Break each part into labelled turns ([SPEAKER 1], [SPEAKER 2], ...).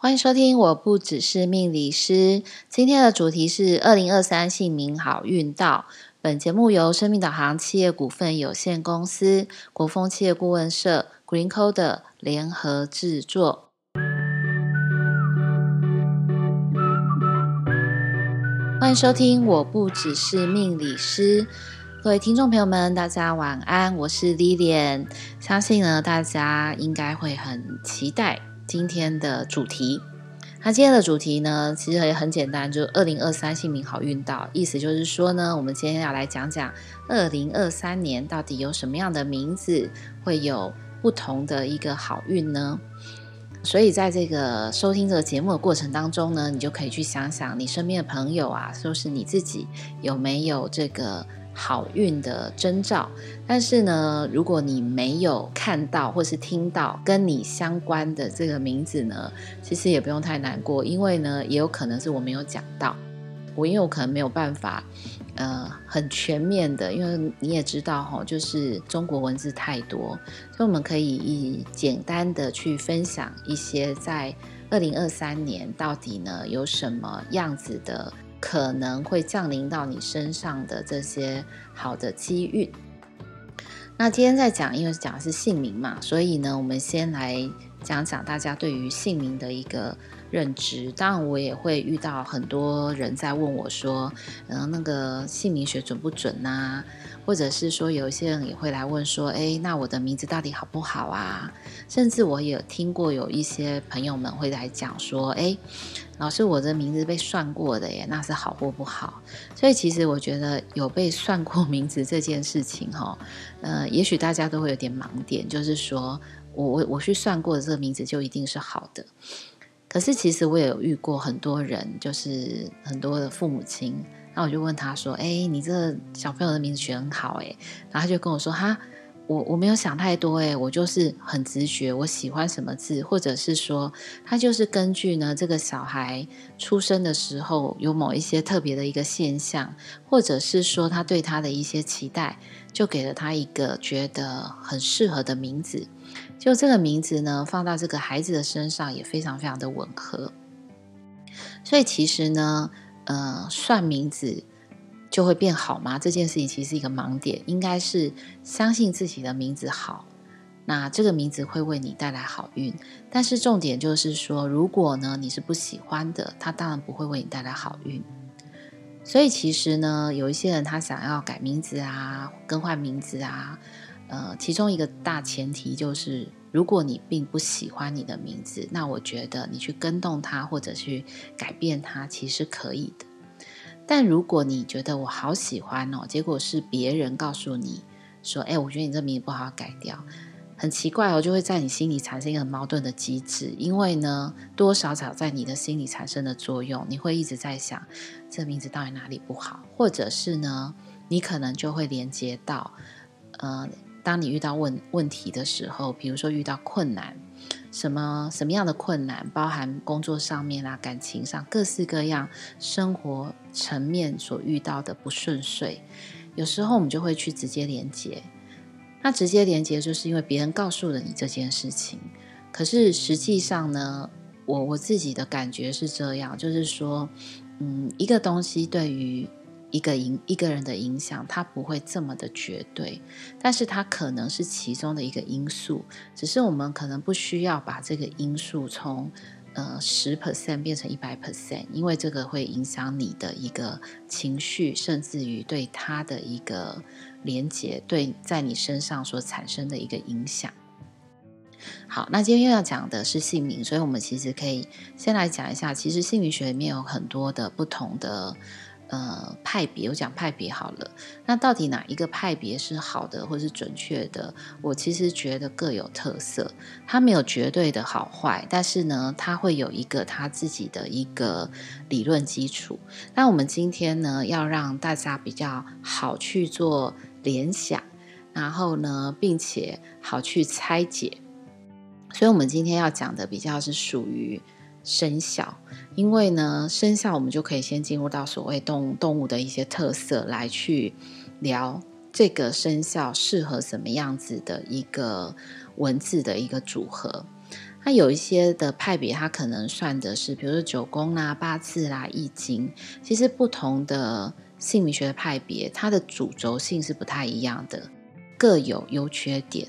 [SPEAKER 1] 欢迎收听，我不只是命理师。今天的主题是二零二三姓名好运到。本节目由生命导航企业股份有限公司、国风企业顾问社、GreenCoder 联合制作。欢迎收听，我不只是命理师。各位听众朋友们，大家晚安，我是 Lilian。相信呢，大家应该会很期待。今天的主题，那今天的主题呢，其实也很简单，就是二零二三姓名好运到，意思就是说呢，我们今天要来讲讲二零二三年到底有什么样的名字会有不同的一个好运呢？所以在这个收听这个节目的过程当中呢，你就可以去想想你身边的朋友啊，说是你自己有没有这个。好运的征兆，但是呢，如果你没有看到或是听到跟你相关的这个名字呢，其实也不用太难过，因为呢，也有可能是我没有讲到，我因为我可能没有办法，呃，很全面的，因为你也知道哈，就是中国文字太多，所以我们可以以简单的去分享一些在二零二三年到底呢有什么样子的。可能会降临到你身上的这些好的机遇。那今天在讲，因为讲的是姓名嘛，所以呢，我们先来讲讲大家对于姓名的一个认知。当然，我也会遇到很多人在问我说：“嗯，那个姓名学准不准呐？”或者是说，有一些人也会来问说：“诶，那我的名字到底好不好啊？”甚至我也听过有一些朋友们会来讲说：“诶，老师，我的名字被算过的耶，那是好或不好？”所以其实我觉得有被算过名字这件事情，哈，呃，也许大家都会有点盲点，就是说我我我去算过的这个名字就一定是好的。可是其实我也有遇过很多人，就是很多的父母亲。那我就问他说：“哎，你这小朋友的名字取很好哎。”然后他就跟我说：“哈，我我没有想太多哎，我就是很直觉，我喜欢什么字，或者是说他就是根据呢这个小孩出生的时候有某一些特别的一个现象，或者是说他对他的一些期待，就给了他一个觉得很适合的名字。就这个名字呢，放到这个孩子的身上也非常非常的吻合。所以其实呢。”呃，算名字就会变好吗？这件事情其实是一个盲点，应该是相信自己的名字好，那这个名字会为你带来好运。但是重点就是说，如果呢你是不喜欢的，它当然不会为你带来好运。所以其实呢，有一些人他想要改名字啊，更换名字啊，呃，其中一个大前提就是。如果你并不喜欢你的名字，那我觉得你去跟动它或者去改变它，其实可以的。但如果你觉得我好喜欢哦，结果是别人告诉你说：“哎，我觉得你这名字不好改掉。”很奇怪哦，就会在你心里产生一个矛盾的机制，因为呢，多少少在你的心里产生的作用，你会一直在想这名字到底哪里不好，或者是呢，你可能就会连接到，呃。当你遇到问问题的时候，比如说遇到困难，什么什么样的困难，包含工作上面啊、感情上，各式各样生活层面所遇到的不顺遂，有时候我们就会去直接连接。那直接连接就是因为别人告诉了你这件事情，可是实际上呢，我我自己的感觉是这样，就是说，嗯，一个东西对于。一个影一个人的影响，它不会这么的绝对，但是它可能是其中的一个因素。只是我们可能不需要把这个因素从呃十 percent 变成一百 percent，因为这个会影响你的一个情绪，甚至于对他的一个连接，对在你身上所产生的一个影响。好，那今天又要讲的是姓名，所以我们其实可以先来讲一下，其实姓名学里面有很多的不同的。呃，派别我讲派别好了，那到底哪一个派别是好的或是准确的？我其实觉得各有特色，它没有绝对的好坏，但是呢，它会有一个它自己的一个理论基础。那我们今天呢，要让大家比较好去做联想，然后呢，并且好去拆解，所以我们今天要讲的比较是属于。生肖，因为呢，生肖我们就可以先进入到所谓动动物的一些特色来去聊这个生肖适合什么样子的一个文字的一个组合。那有一些的派别，它可能算的是，比如说九宫啦、八字啦、易经。其实不同的姓名学的派别，它的主轴性是不太一样的，各有优缺点。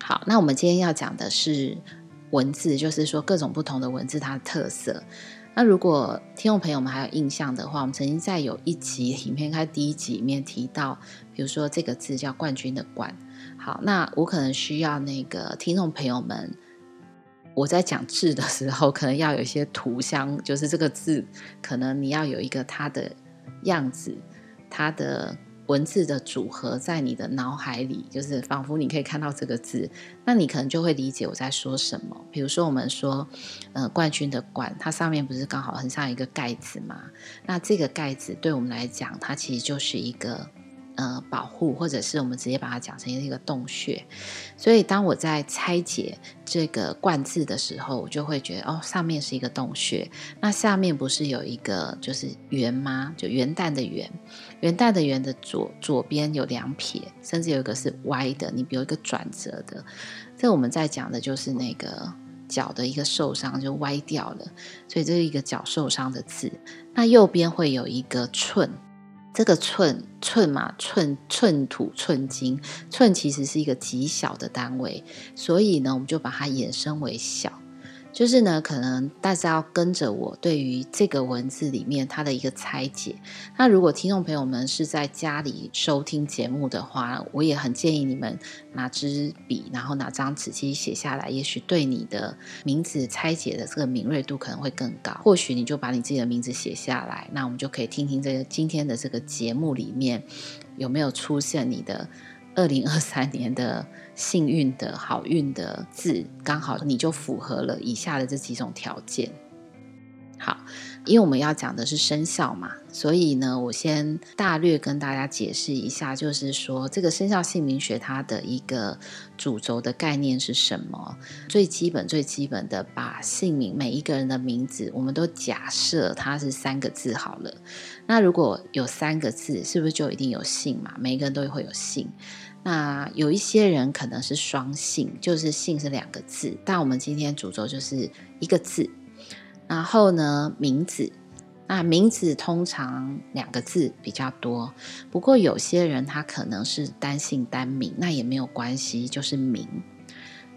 [SPEAKER 1] 好，那我们今天要讲的是文字，就是说各种不同的文字它的特色。那如果听众朋友们还有印象的话，我们曾经在有一集影片开第一集里面提到，比如说这个字叫冠军的冠。好，那我可能需要那个听众朋友们，我在讲字的时候，可能要有一些图像，就是这个字，可能你要有一个它的样子，它的。文字的组合在你的脑海里，就是仿佛你可以看到这个字，那你可能就会理解我在说什么。比如说，我们说，呃，冠军的冠，它上面不是刚好很像一个盖子吗？那这个盖子对我们来讲，它其实就是一个。呃，保护，或者是我们直接把它讲成一个洞穴。所以，当我在拆解这个“冠”字的时候，我就会觉得，哦，上面是一个洞穴，那下面不是有一个就是“元”吗？就元旦的“元”，元旦的“元”的左左边有两撇，甚至有一个是歪的，你比如一个转折的。这我们在讲的就是那个脚的一个受伤，就歪掉了，所以这是一个脚受伤的字。那右边会有一个“寸”。这个寸寸嘛，寸寸土寸金，寸其实是一个极小的单位，所以呢，我们就把它衍生为小。就是呢，可能大家要跟着我，对于这个文字里面它的一个拆解。那如果听众朋友们是在家里收听节目的话，我也很建议你们拿支笔，然后拿张纸，其实写下来，也许对你的名字拆解的这个敏锐度可能会更高。或许你就把你自己的名字写下来，那我们就可以听听这个今天的这个节目里面有没有出现你的。二零二三年的幸运的好运的字，刚好你就符合了以下的这几种条件。好，因为我们要讲的是生肖嘛，所以呢，我先大略跟大家解释一下，就是说这个生肖姓名学它的一个主轴的概念是什么？最基本、最基本的，把姓名每一个人的名字，我们都假设它是三个字好了。那如果有三个字，是不是就一定有姓嘛？每一个人都会有姓。那有一些人可能是双姓，就是姓是两个字，但我们今天主轴就是一个字。然后呢，名字，那名字通常两个字比较多。不过有些人他可能是单姓单名，那也没有关系，就是名。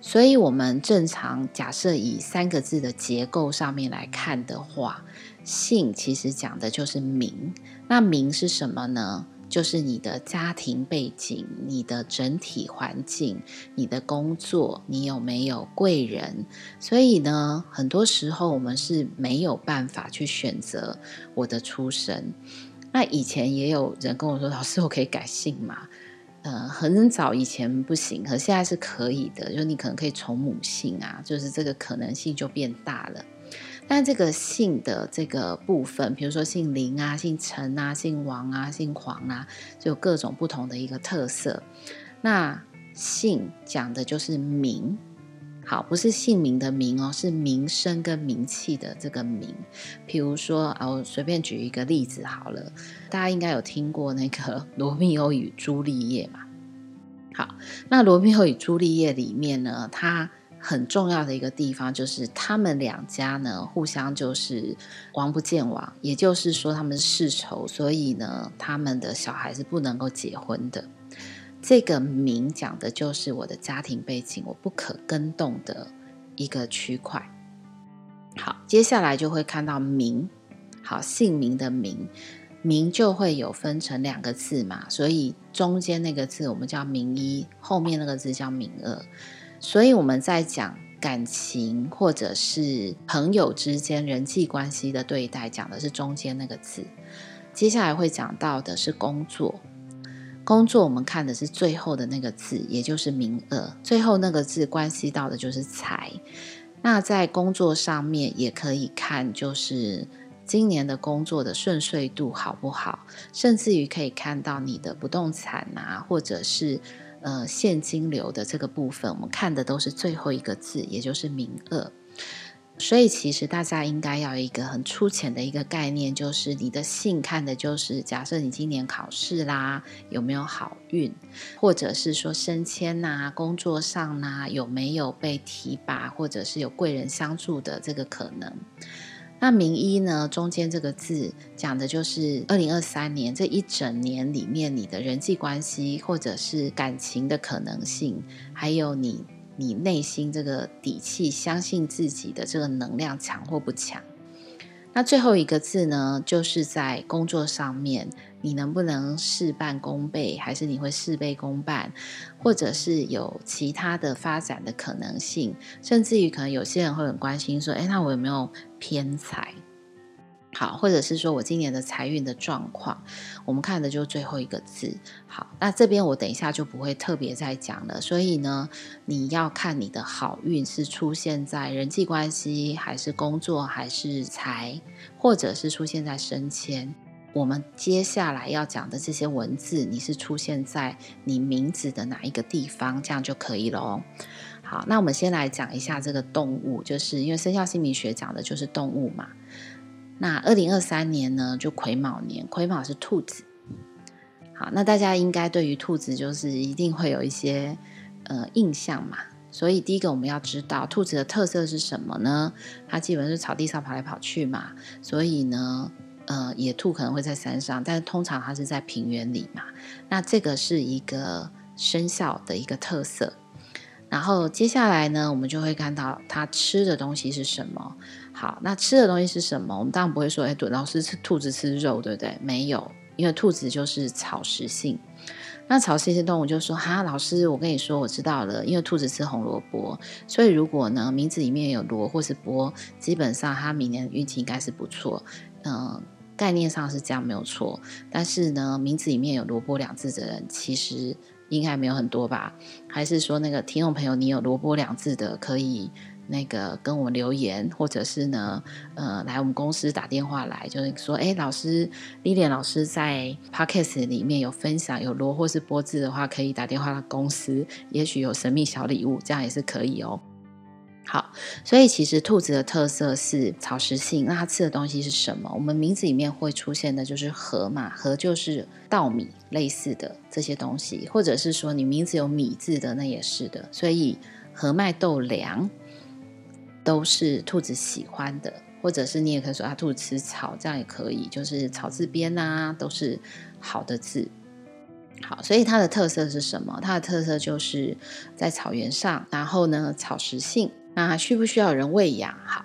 [SPEAKER 1] 所以，我们正常假设以三个字的结构上面来看的话，姓其实讲的就是名。那名是什么呢？就是你的家庭背景、你的整体环境、你的工作，你有没有贵人？所以呢，很多时候我们是没有办法去选择我的出身。那以前也有人跟我说：“ 老师，我可以改姓吗？”呃，很早以前不行，可现在是可以的。就你可能可以从母姓啊，就是这个可能性就变大了。但这个姓的这个部分，比如说姓林啊、姓陈啊、姓王啊、姓黄啊，就有各种不同的一个特色。那姓讲的就是名，好，不是姓名的名哦，是名声跟名气的这个名。比如说啊，我随便举一个例子好了，大家应该有听过那个《罗密欧与朱丽叶》嘛？好，那《罗密欧与朱丽叶》里面呢，它很重要的一个地方就是，他们两家呢互相就是王不见王，也就是说他们是世仇，所以呢他们的小孩是不能够结婚的。这个名讲的就是我的家庭背景，我不可更动的一个区块。好，接下来就会看到名，好，姓名的名，名就会有分成两个字嘛，所以中间那个字我们叫名一，后面那个字叫名二。所以我们在讲感情或者是朋友之间人际关系的对待，讲的是中间那个字。接下来会讲到的是工作，工作我们看的是最后的那个字，也就是名额。最后那个字关系到的就是财。那在工作上面也可以看，就是今年的工作的顺遂度好不好，甚至于可以看到你的不动产啊，或者是。呃，现金流的这个部分，我们看的都是最后一个字，也就是名二。所以其实大家应该要一个很粗浅的一个概念，就是你的信看的就是，假设你今年考试啦，有没有好运，或者是说升迁呐，工作上呐，有没有被提拔，或者是有贵人相助的这个可能。那名医呢，中间这个字讲的就是二零二三年这一整年里面你的人际关系或者是感情的可能性，还有你你内心这个底气，相信自己的这个能量强或不强。那最后一个字呢，就是在工作上面，你能不能事半功倍，还是你会事倍功半，或者是有其他的发展的可能性，甚至于可能有些人会很关心说，哎，那我有没有偏财？好，或者是说我今年的财运的状况，我们看的就最后一个字。好，那这边我等一下就不会特别再讲了。所以呢，你要看你的好运是出现在人际关系，还是工作，还是财，或者是出现在升迁。我们接下来要讲的这些文字，你是出现在你名字的哪一个地方，这样就可以了。好，那我们先来讲一下这个动物，就是因为生肖姓名学讲的就是动物嘛。那二零二三年呢，就癸卯年，癸卯是兔子。好，那大家应该对于兔子就是一定会有一些呃印象嘛。所以第一个我们要知道兔子的特色是什么呢？它基本是草地上跑来跑去嘛。所以呢，呃，野兔可能会在山上，但是通常它是在平原里嘛。那这个是一个生肖的一个特色。然后接下来呢，我们就会看到它吃的东西是什么。好，那吃的东西是什么？我们当然不会说，哎，老师吃兔子吃肉，对不对？没有，因为兔子就是草食性。那草食性动物就说，哈，老师，我跟你说，我知道了，因为兔子吃红萝卜，所以如果呢名字里面有萝或是卜，基本上它明年运气应该是不错。嗯、概念上是这样没有错。但是呢，名字里面有萝卜两字的人，其实。应该没有很多吧？还是说那个听众朋友，你有萝卜两字的，可以那个跟我们留言，或者是呢，呃，来我们公司打电话来，就是说，哎，老师，Lily 老师在 Podcast 里面有分享有罗或是波字的话，可以打电话到公司，也许有神秘小礼物，这样也是可以哦。好，所以其实兔子的特色是草食性。那它吃的东西是什么？我们名字里面会出现的就是禾嘛，禾就是稻米类似的这些东西，或者是说你名字有米字的，那也是的。所以禾麦豆粮都是兔子喜欢的，或者是你也可以说啊，兔子吃草，这样也可以，就是草字边啊，都是好的字。好，所以它的特色是什么？它的特色就是在草原上，然后呢，草食性。那需不需要人喂养？好，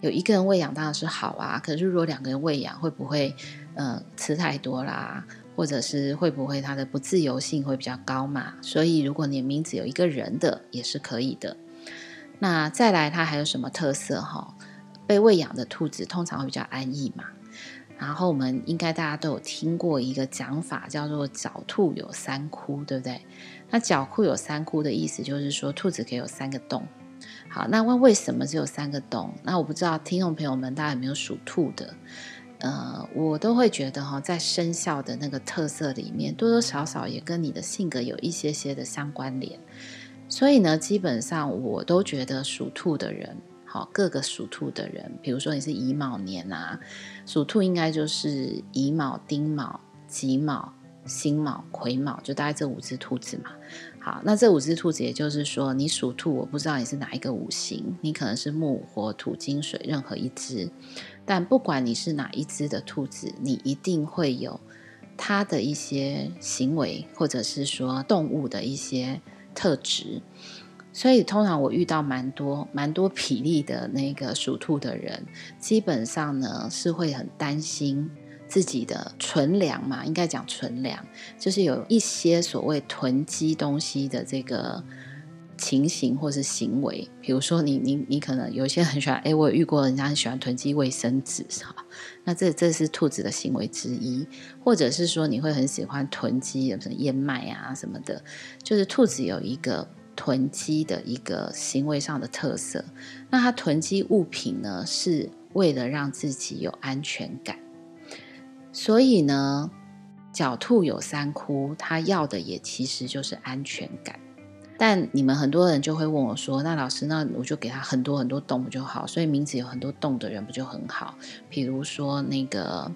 [SPEAKER 1] 有一个人喂养当然是好啊。可是如果两个人喂养，会不会呃吃太多啦？或者是会不会它的不自由性会比较高嘛？所以如果你名字有一个人的也是可以的。那再来，它还有什么特色哈？被喂养的兔子通常会比较安逸嘛。然后我们应该大家都有听过一个讲法，叫做“狡兔有三窟”，对不对？那“狡兔有三窟”的意思就是说，兔子可以有三个洞。好，那问为什么只有三个洞？那我不知道听众朋友们大家有没有属兔的？呃，我都会觉得哈，在生肖的那个特色里面，多多少少也跟你的性格有一些些的相关联。所以呢，基本上我都觉得属兔的人，好，各个属兔的人，比如说你是乙卯年啊，属兔应该就是乙卯、丁卯、己卯、辛卯、癸卯，就大概这五只兔子嘛。好，那这五只兔子，也就是说，你属兔，我不知道你是哪一个五行，你可能是木、火、土、金、水，任何一只。但不管你是哪一只的兔子，你一定会有它的一些行为，或者是说动物的一些特质。所以，通常我遇到蛮多蛮多比例的那个属兔的人，基本上呢是会很担心。自己的存粮嘛，应该讲存粮，就是有一些所谓囤积东西的这个情形或是行为。比如说你，你你可能有些很喜欢，哎，我遇过人家很喜欢囤积卫生纸，哈，那这这是兔子的行为之一。或者是说，你会很喜欢囤积什么燕麦啊什么的，就是兔子有一个囤积的一个行为上的特色。那它囤积物品呢，是为了让自己有安全感。所以呢，狡兔有三窟，它要的也其实就是安全感。但你们很多人就会问我说：“那老师，那我就给他很多很多洞不就好？所以名字有很多洞的人不就很好？比如说那个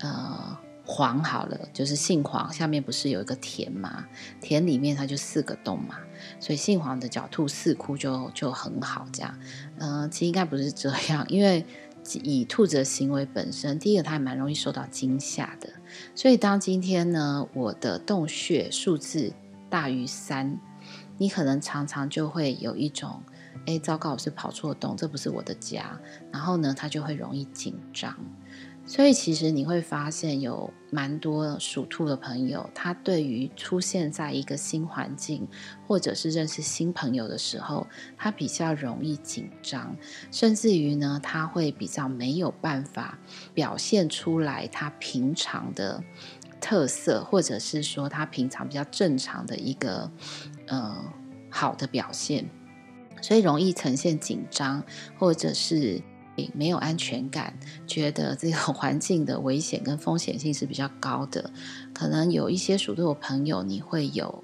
[SPEAKER 1] 呃黄好了，就是姓黄，下面不是有一个田吗？田里面它就四个洞嘛，所以姓黄的狡兔四窟就就很好。这样，嗯、其实应该不是这样，因为以兔子的行为本身，第一个它还蛮容易受到惊吓的。所以当今天呢，我的洞穴数字大于三。你可能常常就会有一种，哎，糟糕，我是跑错洞，这不是我的家。然后呢，他就会容易紧张。所以其实你会发现，有蛮多属兔的朋友，他对于出现在一个新环境，或者是认识新朋友的时候，他比较容易紧张，甚至于呢，他会比较没有办法表现出来他平常的特色，或者是说他平常比较正常的一个。呃，好的表现，所以容易呈现紧张，或者是没有安全感，觉得这个 环境的危险跟风险性是比较高的。可能有一些属兔的朋友，你会有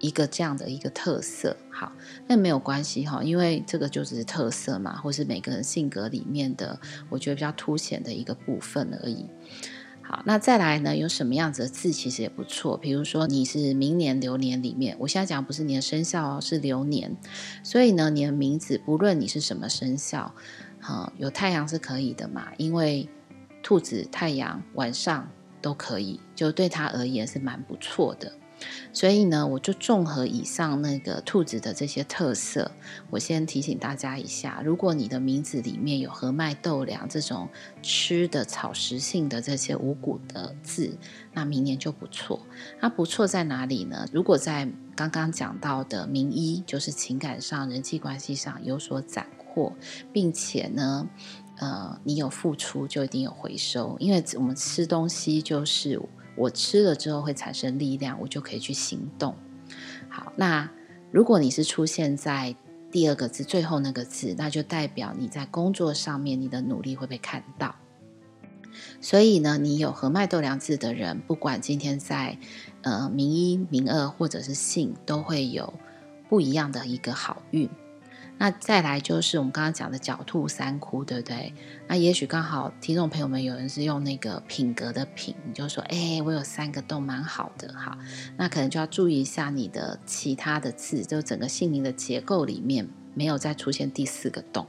[SPEAKER 1] 一个这样的一个特色。好，那没有关系哈，因为这个就是特色嘛，或是每个人性格里面的，我觉得比较凸显的一个部分而已。好，那再来呢？有什么样子的字其实也不错。比如说你是明年流年里面，我现在讲不是你的生肖哦，是流年。所以呢，你的名字不论你是什么生肖，哈，有太阳是可以的嘛，因为兔子太阳晚上都可以，就对他而言是蛮不错的。所以呢，我就综合以上那个兔子的这些特色，我先提醒大家一下：如果你的名字里面有禾麦豆粮这种吃的草食性的这些五谷的字，那明年就不错。那不错在哪里呢？如果在刚刚讲到的名医，就是情感上、人际关系上有所斩获，并且呢，呃，你有付出，就一定有回收，因为我们吃东西就是。我吃了之后会产生力量，我就可以去行动。好，那如果你是出现在第二个字最后那个字，那就代表你在工作上面你的努力会被看到。所以呢，你有和麦豆粮字的人，不管今天在呃名一、名二或者是姓，都会有不一样的一个好运。那再来就是我们刚刚讲的狡兔三窟，对不对？那也许刚好听众朋友们有人是用那个品格的品，你就说，哎，我有三个洞，蛮好的哈。那可能就要注意一下你的其他的字，就整个姓名的结构里面没有再出现第四个洞，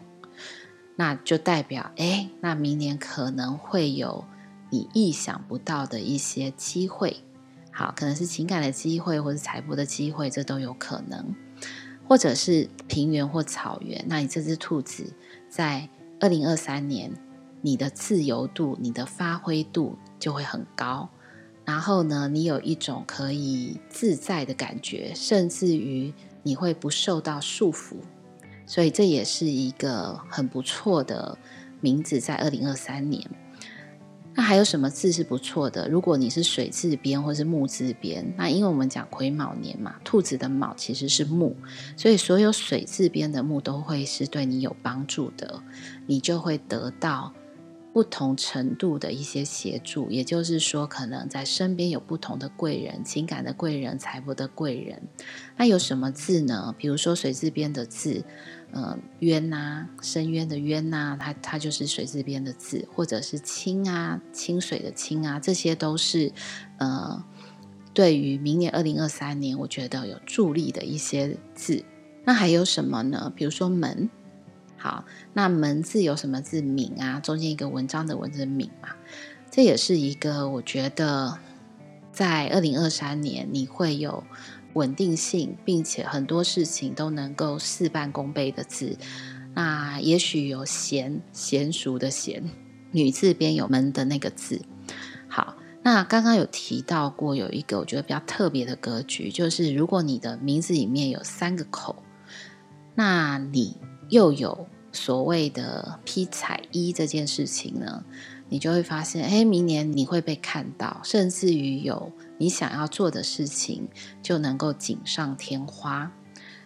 [SPEAKER 1] 那就代表，哎，那明年可能会有你意想不到的一些机会，好，可能是情感的机会，或是财富的机会，这都有可能。或者是平原或草原，那你这只兔子在二零二三年，你的自由度、你的发挥度就会很高。然后呢，你有一种可以自在的感觉，甚至于你会不受到束缚。所以这也是一个很不错的名字，在二零二三年。那还有什么字是不错的？如果你是水字边或是木字边，那因为我们讲癸卯年嘛，兔子的卯其实是木，所以所有水字边的木都会是对你有帮助的，你就会得到不同程度的一些协助。也就是说，可能在身边有不同的贵人，情感的贵人，财富的贵人。那有什么字呢？比如说水字边的字。呃，渊呐、深渊的渊呐、它它就是水字边的字，或者是清啊，清水的清啊，这些都是呃，对于明年二零二三年，我觉得有助力的一些字。那还有什么呢？比如说门，好，那门字有什么字？敏啊，中间一个文章的文字敏嘛，这也是一个我觉得在二零二三年你会有。稳定性，并且很多事情都能够事半功倍的字，那也许有娴娴熟的娴，女字边有门的那个字。好，那刚刚有提到过，有一个我觉得比较特别的格局，就是如果你的名字里面有三个口，那你又有所谓的披彩衣这件事情呢，你就会发现，哎，明年你会被看到，甚至于有。你想要做的事情就能够锦上添花，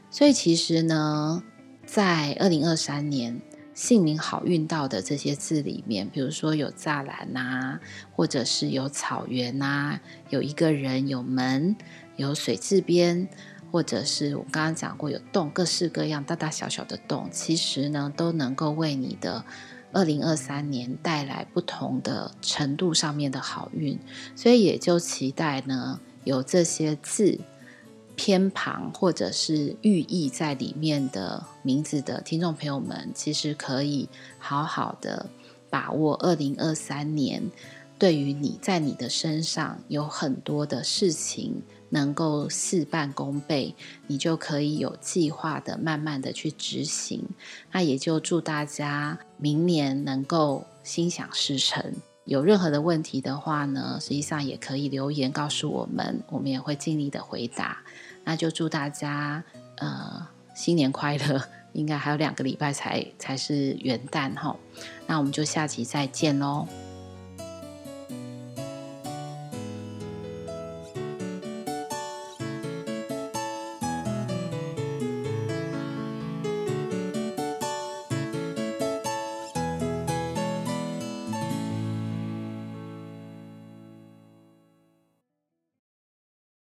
[SPEAKER 1] 所以其实呢，在二零二三年姓名好运到的这些字里面，比如说有栅栏呐，或者是有草原呐，有一个人，有门，有水字边，或者是我刚刚讲过有洞，各式各样、大大小小的洞，其实呢都能够为你的二零二三年带来不同的程度上面的好运。所以也就期待呢，有这些字偏旁或者是寓意在里面的名字的听众朋友们，其实可以好好的把握二零二三年。对于你在你的身上有很多的事情能够事半功倍，你就可以有计划的慢慢的去执行。那也就祝大家明年能够心想事成。有任何的问题的话呢，实际上也可以留言告诉我们，我们也会尽力的回答。那就祝大家呃新年快乐！应该还有两个礼拜才才是元旦哈。那我们就下期再见喽。